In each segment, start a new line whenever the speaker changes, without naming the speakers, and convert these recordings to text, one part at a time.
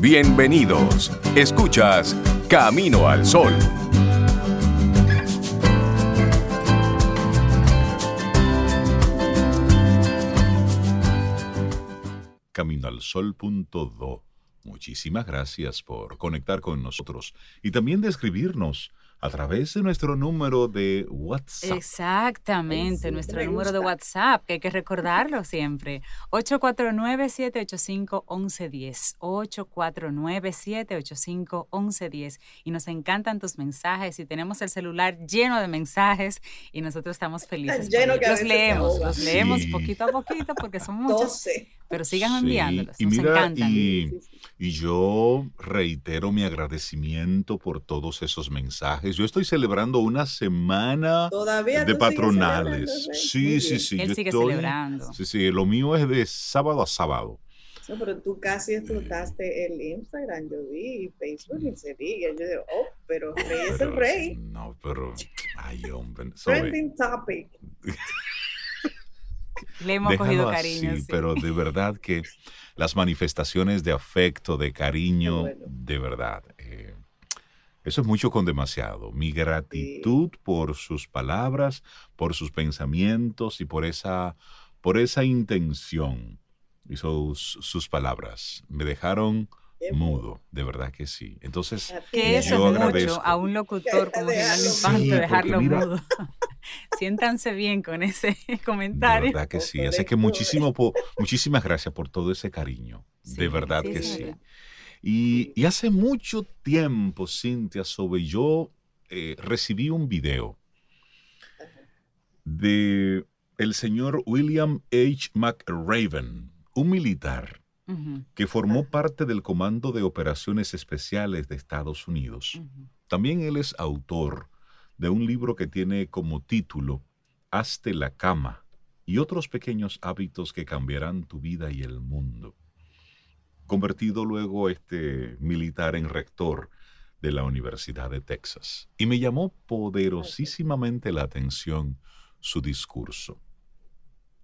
Bienvenidos. Escuchas Camino al Sol.
Camino al Sol.do. Muchísimas gracias por conectar con nosotros y también de escribirnos a través de nuestro número de WhatsApp.
Exactamente, nuestro número de WhatsApp, que hay que recordarlo siempre. 849-785-1110. 849-785-1110. Y nos encantan tus mensajes y tenemos el celular lleno de mensajes y nosotros estamos felices. los leemos, los leemos poquito a poquito porque son muchos. Pero sigan enviándolos,
y
nos encantan.
Y, y yo reitero mi agradecimiento por todos esos mensajes yo estoy celebrando una semana de patronales. Sí, sí, sí.
Él sigue celebrando.
Sí, sí, lo mío es de sábado a sábado.
No, pero tú casi explotaste el Instagram, yo vi, y Facebook ni se diga. Yo digo, oh, pero rey es el rey.
No, pero, ay, hombre.
Trending topic.
Le hemos cogido cariño.
Sí, pero de verdad que las manifestaciones de afecto, de cariño, de verdad. Eh, eso es mucho con demasiado. Mi gratitud por sus palabras, por sus pensamientos y por esa, por esa intención y sus, sus palabras. Me dejaron mudo, de verdad que sí. Entonces,
que eso es mucho a un locutor como General Infante dejarlo mudo. Siéntanse bien con ese comentario.
De verdad que sí. Así que muchísimo, muchísimas gracias por todo ese cariño. de verdad que sí. Y, hace mucho tiempo, Cintia, sobre yo eh, recibí un video de el señor William H. McRaven, un militar que formó parte del Comando de Operaciones Especiales de Estados Unidos. También él es autor de un libro que tiene como título Hazte la cama y otros pequeños hábitos que cambiarán tu vida y el mundo convertido luego este militar en rector de la Universidad de Texas. Y me llamó poderosísimamente la atención su discurso.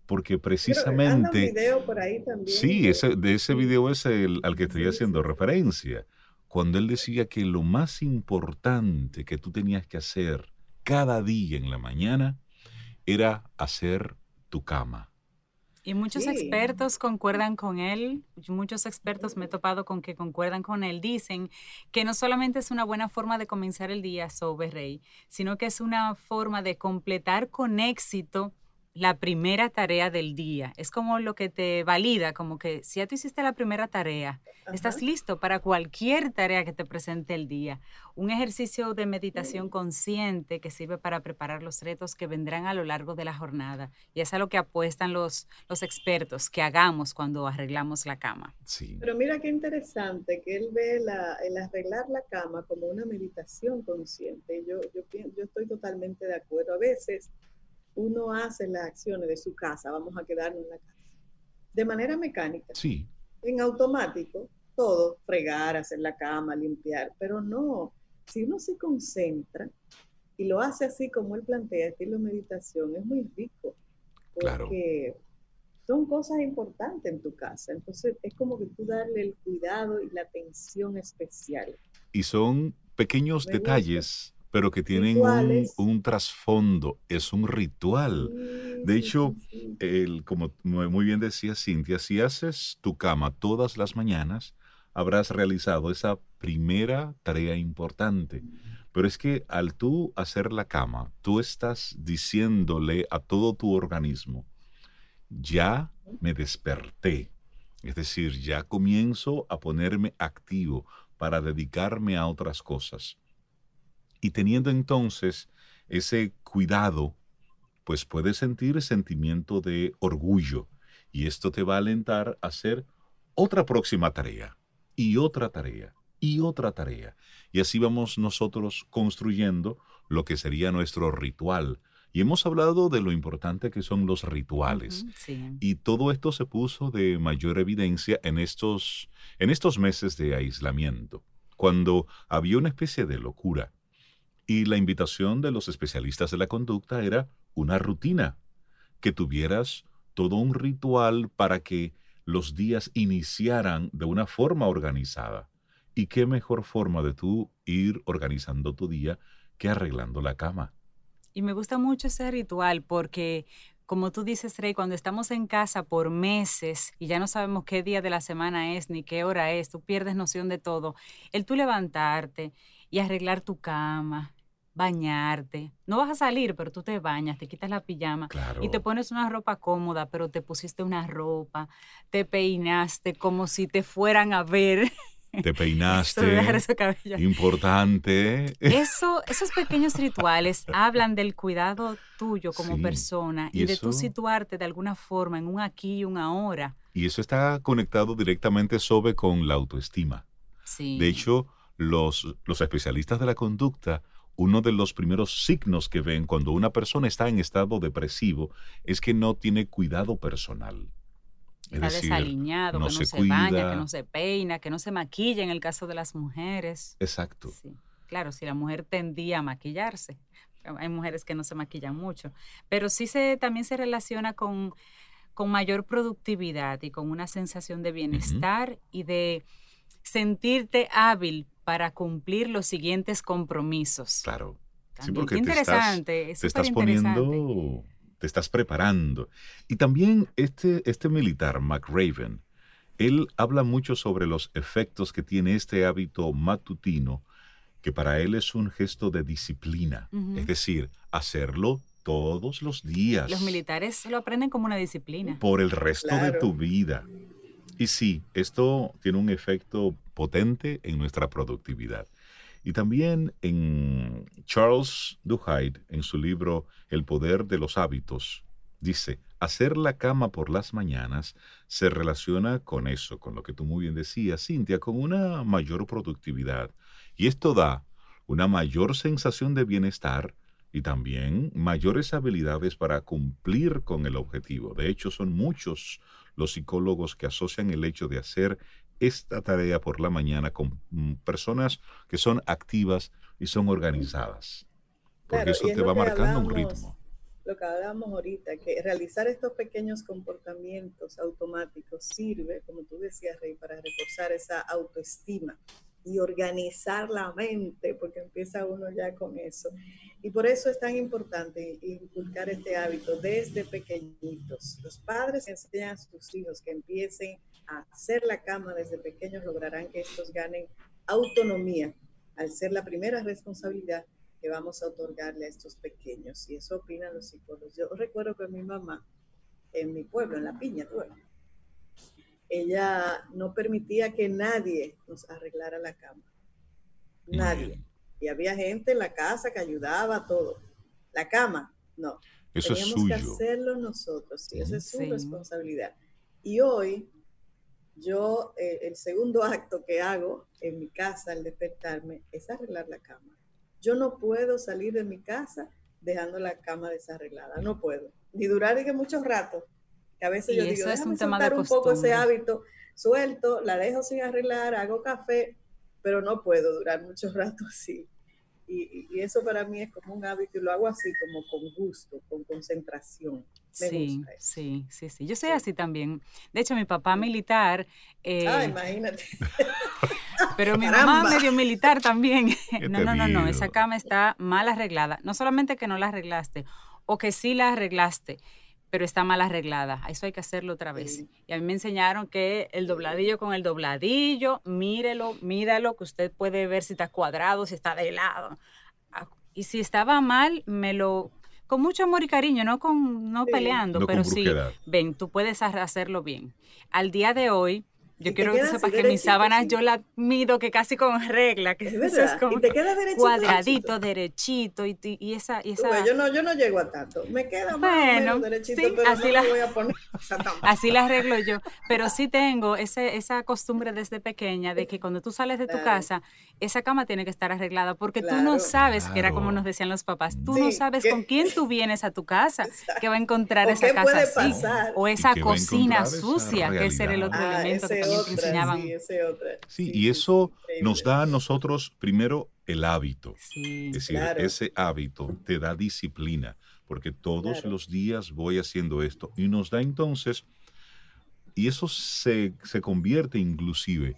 Porque precisamente...
video por ahí también.
Sí, ese, de ese video es el al que estoy haciendo referencia. Cuando él decía que lo más importante que tú tenías que hacer cada día en la mañana era hacer tu cama
y muchos expertos concuerdan con él, muchos expertos me he topado con que concuerdan con él, dicen que no solamente es una buena forma de comenzar el día sobre Rey, sino que es una forma de completar con éxito la primera tarea del día. Es como lo que te valida, como que si ya tú hiciste la primera tarea, estás listo para cualquier tarea que te presente el día. Un ejercicio de meditación consciente que sirve para preparar los retos que vendrán a lo largo de la jornada. Y es a lo que apuestan los, los expertos que hagamos cuando arreglamos la cama.
Sí.
Pero mira qué interesante que él ve el arreglar la cama como una meditación consciente. Yo, yo, yo estoy totalmente de acuerdo. A veces uno hace las acciones de su casa, vamos a quedarnos en la casa, de manera mecánica.
Sí.
En automático, todo, fregar, hacer la cama, limpiar, pero no, si uno se concentra y lo hace así como él plantea, estilo meditación, es muy rico. Porque son cosas importantes en tu casa. Entonces es como que tú darle el cuidado y la atención especial.
Y son pequeños detalles pero que tienen un, trasfondo, es un ritual. De hecho, el, como muy bien decía Cintia, si haces tu cama todas las mañanas, habrás realizado esa primera tarea importante. Pero es que al tú hacer la cama, tú estás diciéndole a todo tu organismo, ya me desperté. Es decir, ya comienzo a ponerme activo para dedicarme a otras cosas. Y teniendo entonces ese cuidado, pues puedes sentir sentimiento de orgullo y esto te va a alentar a hacer otra próxima tarea y otra tarea y otra tarea. Y así vamos nosotros construyendo lo que sería nuestro ritual. Y hemos hablado de lo importante que son los rituales. Y todo esto se puso de mayor evidencia en estos, en estos meses de aislamiento, cuando había una especie de locura y la invitación de los especialistas de la conducta era una rutina, que tuvieras todo un ritual para que los días iniciaran de una forma organizada. ¿Y qué mejor forma de tú ir organizando tu día que arreglando la cama?
Y me gusta mucho ese ritual porque, como tú dices, Rey, cuando estamos en casa por meses y ya no sabemos qué día de la semana es ni qué hora es, tú pierdes noción de todo. El tú levantarte y arreglar tu cama, bañarte. No vas a salir, pero tú te bañas, te quitas la pijama y te pones una ropa cómoda, pero te pusiste una ropa, te peinaste como si te fueran a ver.
Te peinaste. importante.
Eso, esos pequeños rituales hablan del cuidado tuyo como persona y, de tú situarte de alguna forma en un aquí y un ahora.
Y eso está conectado directamente sobre con la autoestima.
Sí.
De hecho, los, los especialistas de la conducta uno de los primeros signos que ven cuando una persona está en estado depresivo es que no tiene cuidado personal.
está desaliñado, que no se, baña, que no se peina, que no se maquilla en el caso de las mujeres.
Exacto.
Claro, si la mujer tendía a maquillarse. Hay mujeres que no se maquillan mucho. Pero sí se, también se relaciona con, con mayor productividad y con una sensación de bienestar y de sentirte hábil para cumplir los siguientes compromisos.
Claro.
sí, porque interesante,
te estás, poniendo, te estás preparando. Y también este, este militar, McRaven, él habla mucho sobre los efectos que tiene este hábito matutino, que para él es un gesto de disciplina, es decir, hacerlo todos los días.
Los militares lo aprenden como una disciplina.
Por el resto de tu vida. Y sí, esto tiene un efecto potente en nuestra productividad. Y también en Charles Duhigg, en su libro El poder de los hábitos, dice, hacer la cama por las mañanas se relaciona con eso, con lo que tú muy bien decías, Cintia, con una mayor productividad. Y esto da una mayor sensación de bienestar y también mayores habilidades para cumplir con el objetivo. De hecho, son muchos los psicólogos que asocian el hecho de hacer esta tarea por la mañana con mm, personas que son activas y son organizadas. Porque eso te va marcando un ritmo.
Lo que hablábamos ahorita, que realizar estos pequeños comportamientos automáticos sirve, como tú decías, Rey, para reforzar esa autoestima y organizar la mente, porque empieza uno ya con eso. Y por eso es tan importante inculcar este hábito desde pequeñitos. Los padres enseñan a sus hijos que empiecen a hacer la cama desde pequeños, lograrán que estos ganen autonomía, al ser la primera responsabilidad que vamos a otorgarle a estos pequeños. Y eso opinan los psicólogos. Yo recuerdo que mi mamá, en mi pueblo, en La Piña, tú ella no permitía que nadie nos arreglara la cama. Nadie. Y había gente en la casa que ayudaba todo. La cama, no.
Eso Teníamos
que hacerlo nosotros. y esa es su responsabilidad. Y hoy, yo, eh, el segundo acto que hago en mi casa al despertarme es arreglar la cama. Yo no puedo salir de mi casa dejando la cama desarreglada. No puedo. Ni durar que mucho rato a veces yo digo, es un, tema de un poco ese hábito, suelto, la dejo sin arreglar, hago café, pero no puedo durar mucho rato así. Y, eso para mí es como un hábito y lo hago así, como con gusto, con concentración.
sí, sí, sí, sí. Yo soy así también. De hecho, mi papá militar.
Eh, ah, imagínate.
pero mi mamá medio militar también. no, no, no, no. Esa cama está mal arreglada. No solamente que no la arreglaste, o que sí la arreglaste pero está mal arreglada. Eso hay que hacerlo otra vez. Y a mí me enseñaron que el dobladillo con el dobladillo, mírelo, mídalo, que usted puede ver si está cuadrado, si está de lado. Ah, y si estaba mal, me lo con mucho amor y cariño, no con no peleando, pero sí, ven, tú puedes hacerlo bien. Al día de hoy, yo quiero que sepas que mis sábanas yo las mido que casi con regla, que
es, es como
y
te queda derechito,
cuadradito, derechito y, y, esa, y esa...
yo no yo no llego a tanto, me queda bueno, más derechito, sí, pero así no la, voy a poner
así la arreglo yo, pero sí tengo ese, esa costumbre desde pequeña de que cuando tú sales de tu casa, esa cama tiene que estar arreglada porque tú no sabes, que era como nos decían los papás, tú no sabes con quién tú vienes a tu casa, que va a encontrar esa casa así, o esa cocina sucia, que ese era el otro ah, elemento que
Sí, y eso nos da a nosotros primero el hábito. es decir, ese hábito te da disciplina, porque todos los días voy haciendo esto y nos da entonces y eso se, se convierte inclusive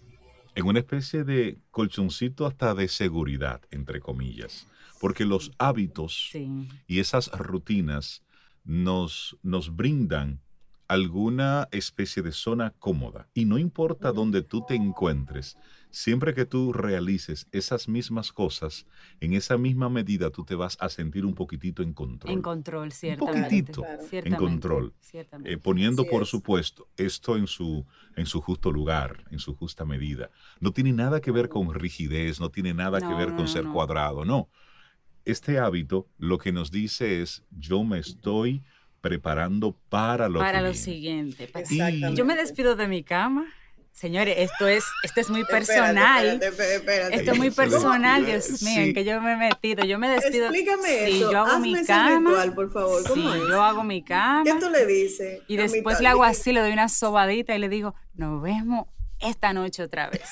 en una especie de colchoncito hasta de seguridad, entre comillas, porque los hábitos
Sí.
y esas rutinas nos, nos brindan alguna especie de zona cómoda. Y no importa dónde tú te encuentres, siempre que tú realices esas mismas cosas, en esa misma medida tú te vas a sentir un poquitito en control.
En control, ciertamente.
poquitito
Claro.
Ciertamente,
control.
ciertamente.
Eh, poniendo,
Así
por
es.
supuesto, esto en su, en su justo lugar, en su justa medida. No tiene nada que ver con rigidez, no tiene nada que ver
no,
con
no,
ser
no.
cuadrado, no. Este hábito lo que nos dice es, yo me estoy preparando para lo
Para
que
lo
viene.
siguiente.
Exactamente.
Yo me despido de mi cama. Señores, esto es, esto es muy personal.
espérate, espérate, espérate.
Esto es muy personal, Dios mío, en que yo me he metido. Yo me despido.
Explícame
Sí,
eso.
yo hago
Hazme
mi cama.
ritual, por favor. ¿Cómo
Sí,
es?
yo hago mi cama.
¿Qué tú le dices?
Y después le hago
y-
así, le doy una sobadita y le digo, nos vemos esta noche otra vez.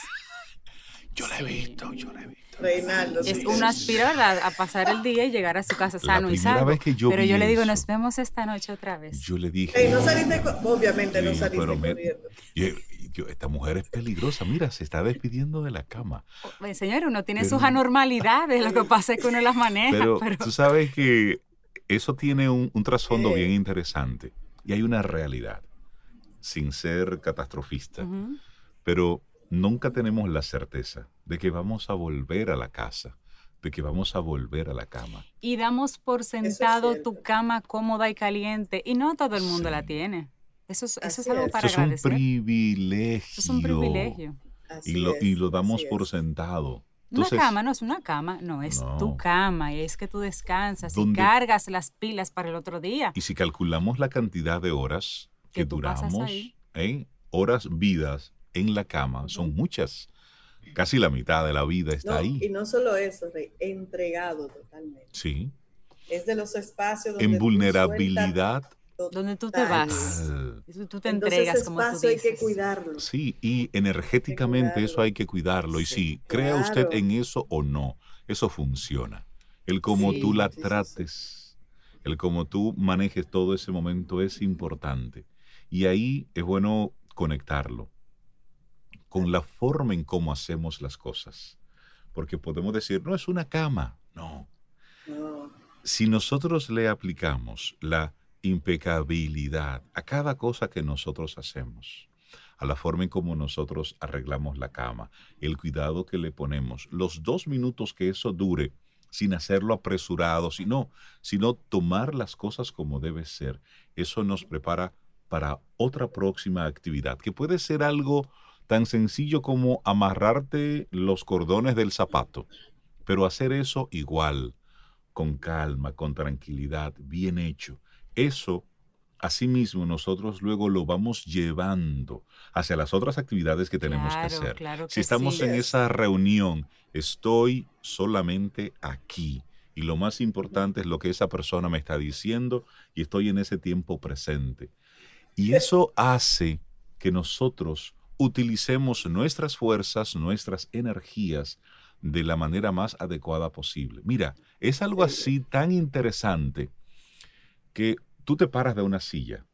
Yo la he visto, yo la he visto.
Reinaldo.
Es
sí.
uno aspira ¿verdad? a pasar el día y llegar a su casa sano y salvo.
vez que yo
Pero yo le digo,
eso,
nos vemos esta noche otra vez.
Yo le dije,
Ey, no saliste, obviamente no saliste
pero me-
corriendo.
yo- yo- esta mujer es peligrosa, mira, se está despidiendo de la cama.
Bueno, Señor, uno tiene
Pero-
sus anormalidades, lo que pasa es que uno las maneja.
Pero,
Pero,
tú sabes que eso tiene un, un trasfondo
Eh.
bien interesante y hay una realidad, sin ser catastrofista, pero nunca tenemos la certeza de que vamos a volver a la casa, de que vamos a volver a la cama.
Y damos por sentado tu cama cómoda y caliente y no todo el mundo la tiene. Eso es, eso es algo
es.
para
Eso es un
agradecer.
privilegio.
Eso es un privilegio.
Y lo,
es,
y lo damos por
es.
sentado. Entonces,
una cama no es una cama, no, es
No.
tu cama y es que tú descansas y cargas las pilas para el otro día.
Y si calculamos la cantidad de horas que, duramos. ¿eh? horas vidas en la cama, son muchas. Casi la mitad de la vida está
No,
ahí.
Y no solo eso, Rey, entregado totalmente.
Sí.
Es de los espacios donde
En vulnerabilidad.
Donde tú te vas. Tú te
Entonces,
entregas
ese
como tú
espacio hay que
dices.
cuidarlo.
Sí, y energéticamente eso
cuidarlo.
hay que cuidarlo. Y
Sí,
sí, crea usted en eso o no, eso funciona. El cómo
Sí,
tú la
sí, sí, sí.
trates, el cómo tú manejes todo ese momento es importante. Y ahí es bueno conectarlo con la forma en cómo hacemos las cosas. Porque podemos decir, no es una cama, no. Si nosotros le aplicamos la impecabilidad a cada cosa que nosotros hacemos, a la forma en cómo nosotros arreglamos la cama, el cuidado que le ponemos, los dos minutos que eso dure, sin hacerlo apresurado, sino, sino tomar las cosas como debe ser, eso nos prepara para otra próxima actividad, que puede ser algo tan sencillo como amarrarte los cordones del zapato, pero hacer eso igual, con calma, con tranquilidad, bien hecho. Eso, asimismo, nosotros luego lo vamos llevando hacia las otras actividades que tenemos que hacer.
claro que
si estamos
sí.
en esa reunión, estoy solamente aquí. Y lo más importante es lo que esa persona me está diciendo y estoy en ese tiempo presente. Y eso hace que nosotros utilicemos nuestras fuerzas, nuestras energías de la manera más adecuada posible. Mira, es algo así tan interesante que tú te paras de una silla,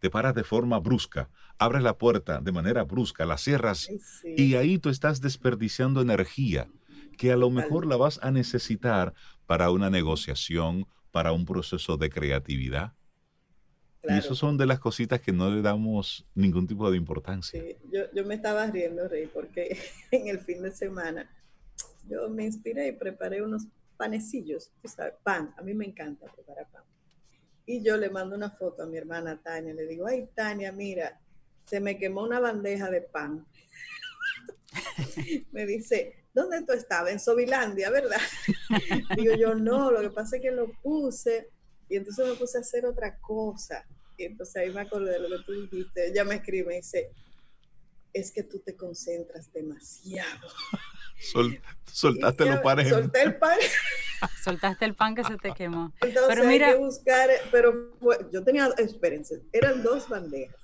te paras de forma brusca, abres la puerta de manera brusca, la cierras
sí.
y ahí tú estás desperdiciando energía que a lo mejor la vas a necesitar para una negociación, para un proceso de creatividad. Y eso son de las cositas que no le damos ningún tipo de importancia.
Sí, yo, yo me estaba riendo, Rey, porque en el fin de semana yo me inspiré y preparé unos panecillos, sabes, pan, a mí me encanta preparar pan. Y yo le mando una foto a mi hermana Tania, le digo, ay Tania, mira, se me quemó una bandeja de pan. me dice, ¿dónde tú estabas? En Sobilandia, ¿verdad? digo yo, no, lo que pasa es que lo puse y entonces me puse a hacer otra cosa. Y entonces ahí me acordé de lo que tú dijiste. Ella me escribe y dice, es que tú te concentras demasiado.
Sol- soltaste
Y
los panes.
Solté el pan.
Soltaste el pan que se te quemó.
Entonces
Pero
hay
mira-
que buscar, pero fue- yo tenía, espérense, eran dos bandejas.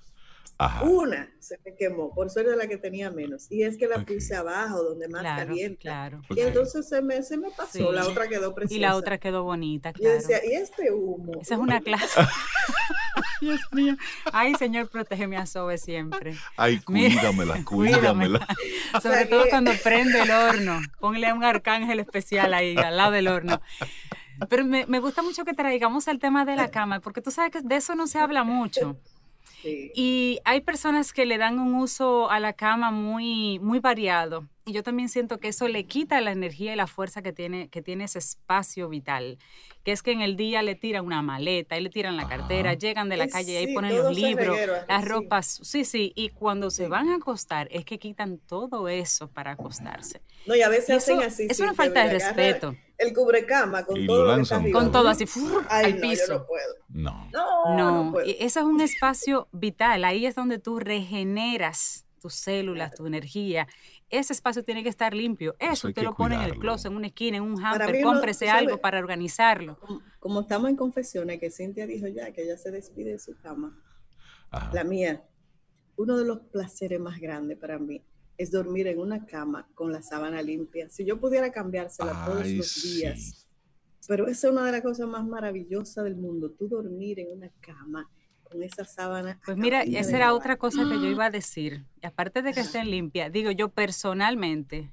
Ajá.
Una se me quemó, por suerte la que tenía menos. Y es que la
Ok.
puse abajo, donde más
Claro,
calienta.
claro.
Y entonces se me, se me pasó,
Sí.
la otra quedó preciosa.
Y la otra quedó bonita, claro.
decía, ¿y este humo?
Esa es una clase. Dios mío. Ay, Señor, protégeme a Sobe siempre.
Ay, cuídamela, cuídamela.
Sobre todo cuando prende el horno. Ponle un arcángel especial ahí, al lado del horno. Pero me, me gusta mucho que traigamos el tema de la cama, porque tú sabes que de eso no se habla mucho. Y hay personas que le dan un uso a la cama muy, muy variado. Y yo también siento que eso le quita la energía y la fuerza que tiene, que tiene ese espacio vital. Que es que en el día le tiran una maleta, y le tiran la cartera, llegan de la calle y ahí ponen los libros, las ropas. Sí, sí. Y cuando se van a acostar, es que quitan todo eso para acostarse.
No, y a veces hacen así.
Es una falta de respeto
el cubrecama con todo
con todo así al piso.
no, puedo.
no.
No, no, Eso es un espacio vital. Ahí es donde tú regeneras tus células, tu energía. Ese espacio tiene que estar limpio. Eso, usted lo pone en el closet, en una esquina, en un hamper. Cómprese algo para organizarlo.
Como, estamos en confesiones, que Cintia dijo ya que ella se despide de su cama. La mía. Uno de los placeres más grandes para mí es dormir en una cama con la sábana limpia. Si yo pudiera cambiársela todos los días. Pero esa es una de las cosas más maravillosas del mundo, tú dormir en una cama con esa sábana.
Pues mira, esa era otra cosa que yo iba a decir. Y aparte de que estén limpias, digo yo personalmente,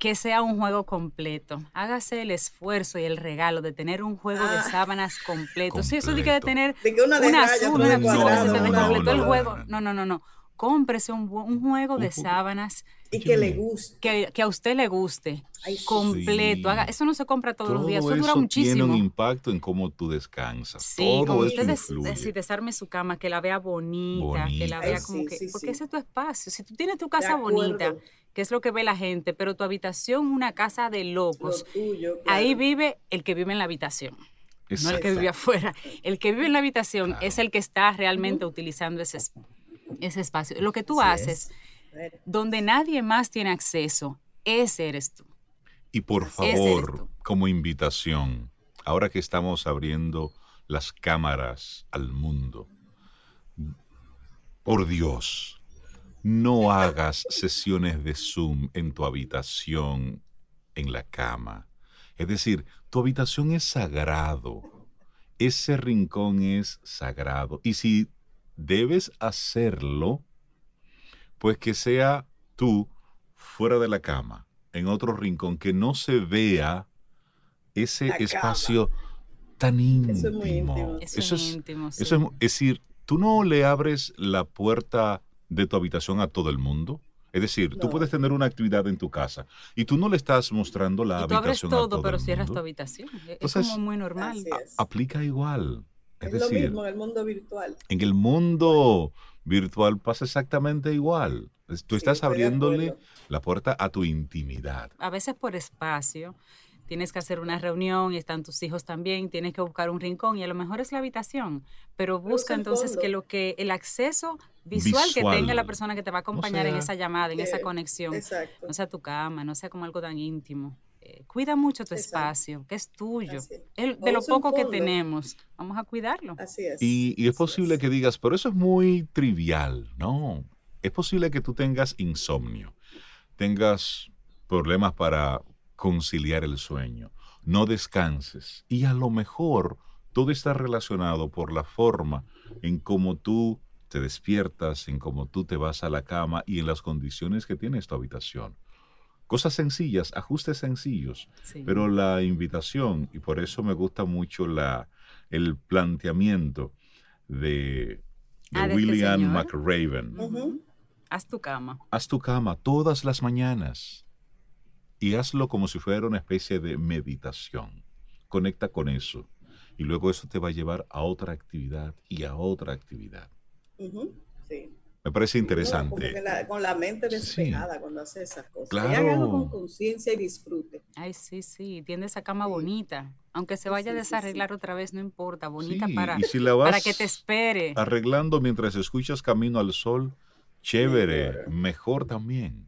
que sea un juego completo. Hágase el esfuerzo y el regalo de tener un juego de ah. sábanas completo. Sí, eso de que de tener una, azul, una completo el juego. No, no, no, no cómprese un, un juego de sábanas.
Y que le guste.
Que, a usted le guste. completo. Haga, eso no se compra todos los días. Eso, dura muchísimo.
Tiene un impacto en cómo tú descansas.
Sí, como usted des, desarme su cama, que la vea bonita, que la vea como que. porque ese es tu espacio. Si tú tienes tu casa bonita, que es lo que ve la gente, pero tu habitación, una casa de locos. Ahí vive el que vive en la habitación. No el que vive afuera. El que vive en la habitación es el que está realmente utilizando ese espacio ese espacio. Lo que tú haces, donde nadie más tiene acceso, ese eres tú.
Y por favor, como invitación, ahora que estamos abriendo las cámaras al mundo, por Dios, no hagas sesiones de Zoom en tu habitación, en la cama. Es decir, tu habitación es sagrado. Ese rincón es sagrado. Y si debes hacerlo, pues que sea tú fuera de la cama, en otro rincón, que no se vea ese espacio tan íntimo. Eso es muy íntimo.
Eso, es, íntimo,
eso es, decir, tú no le abres la puerta de tu habitación a todo el mundo. Es decir, tú puedes tener una actividad en tu casa y tú no le estás mostrando la y tú habitación abres todo,
pero cierras tu habitación. es como muy normal.
Aplica igual.
Es, lo mismo en el mundo virtual.
En el mundo virtual pasa exactamente igual. Tú estás abriéndole la puerta a tu intimidad.
A veces por espacio. Tienes que hacer una reunión y están tus hijos también, tienes que buscar un rincón y a lo mejor es la habitación, pero busca entonces que lo que el acceso visual, que tenga la persona que te va a acompañar en esa llamada, en esa conexión, no sea tu cama, no sea como algo tan íntimo. Eh, cuida mucho tu espacio, que es tuyo. de lo poco que tenemos, vamos a cuidarlo.
Así es.
Y, es posible que digas, pero eso es muy trivial. No, es posible que tú tengas insomnio, tengas problemas para conciliar el sueño, no descanses y a lo mejor todo está relacionado por la forma en cómo tú te despiertas, en cómo tú te vas a la cama y en las condiciones que tienes tu habitación. Cosas sencillas, ajustes sencillos, pero la invitación, y por eso me gusta mucho la, el planteamiento de,
ah, este
William McRaven.
Haz tu cama.
Haz tu cama todas las mañanas y hazlo como si fuera una especie de meditación. Conecta con eso y luego eso te va a llevar a otra actividad y a otra actividad.
Sí.
Me parece interesante.
con la mente despejada cuando hace esas cosas. Claro. con conciencia y disfrute.
Ay, sí, sí. Tiene esa cama bonita. Aunque se vaya a desarreglar otra vez, no importa. Bonita para, para que te espere.
Arreglando mientras escuchas Camino al Sol, chévere, mejor también.